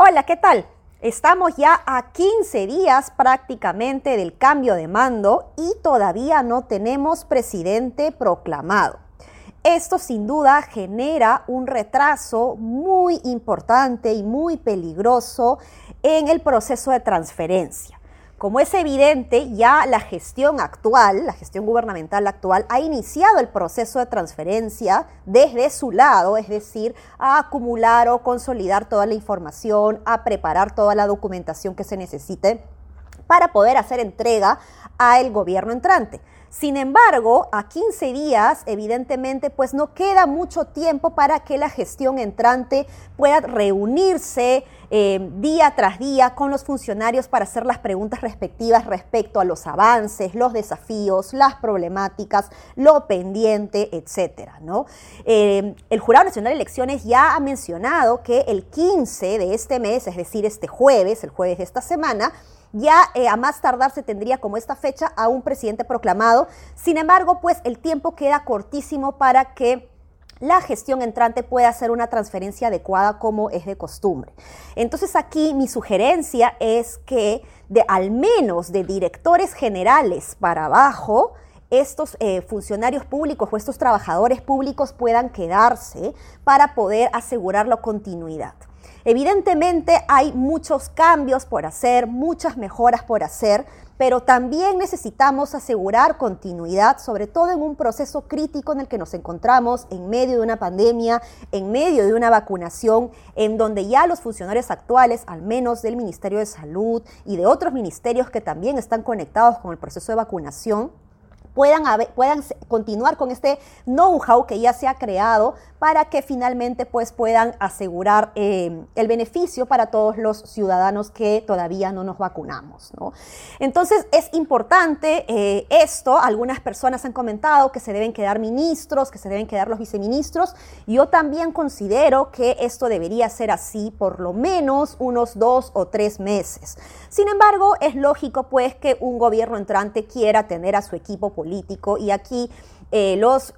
Hola, ¿qué tal? Estamos ya a 15 días prácticamente del cambio de mando y todavía no tenemos presidente proclamado. Esto sin duda genera un retraso muy importante y muy peligroso en el proceso de transferencia. Como es evidente, ya la gestión actual, la gestión gubernamental actual, ha iniciado el proceso de transferencia desde su lado, es decir, a acumular o consolidar toda la información, a preparar toda la documentación que se necesite para poder hacer entrega al gobierno entrante. Sin embargo, a 15 días, evidentemente, pues no queda mucho tiempo para que la gestión entrante pueda reunirse eh, día tras día con los funcionarios para hacer las preguntas respectivas respecto a los avances, los desafíos, las problemáticas, lo pendiente, etcétera. ¿no? Eh, el Jurado Nacional de Elecciones ya ha mencionado que el 15 de este mes, es decir, este jueves, el jueves de esta semana, ya eh, a más tardar se tendría como esta fecha a un presidente proclamado. Sin embargo, pues el tiempo queda cortísimo para que la gestión entrante pueda hacer una transferencia adecuada como es de costumbre. Entonces aquí mi sugerencia es que de al menos de directores generales para abajo, estos eh, funcionarios públicos o estos trabajadores públicos puedan quedarse para poder asegurar la continuidad. Evidentemente hay muchos cambios por hacer, muchas mejoras por hacer, pero también necesitamos asegurar continuidad, sobre todo en un proceso crítico en el que nos encontramos en medio de una pandemia, en medio de una vacunación, en donde ya los funcionarios actuales, al menos del Ministerio de Salud y de otros ministerios que también están conectados con el proceso de vacunación, puedan, continuar con este know-how que ya se ha creado para que finalmente pues, puedan asegurar eh, el beneficio para todos los ciudadanos que todavía no nos vacunamos. Entonces es importante eh, esto, algunas personas han comentado que se deben quedar ministros, que se deben quedar los viceministros, yo también considero que esto debería ser así por lo menos unos dos o tres meses. Sin embargo, es lógico pues que un gobierno entrante quiera tener a su equipo político y aquí eh, los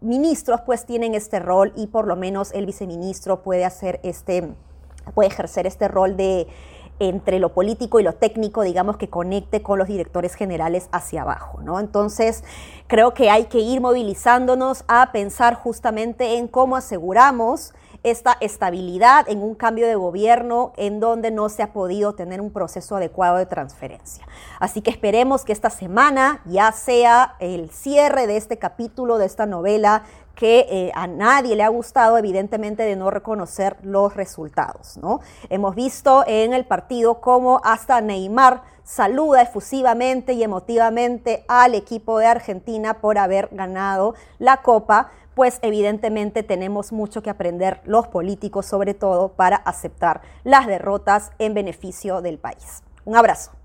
ministros pues tienen este rol y por lo menos el viceministro puede hacer este, puede ejercer este rol de entre lo político y lo técnico, digamos, que conecte con los directores generales hacia abajo, ¿no? Entonces, creo que hay que ir movilizándonos a pensar justamente en cómo aseguramos esta estabilidad en un cambio de gobierno en donde no se ha podido tener un proceso adecuado de transferencia. Así que esperemos que esta semana ya sea el cierre de este capítulo, de esta novela que eh, a nadie le ha gustado, evidentemente, de no reconocer los resultados. ¿no? Hemos visto en el partido cómo hasta Neymar saluda efusivamente y emotivamente al equipo de Argentina por haber ganado la Copa, pues evidentemente tenemos mucho que aprender los políticos, sobre todo para aceptar las derrotas en beneficio del país. Un abrazo.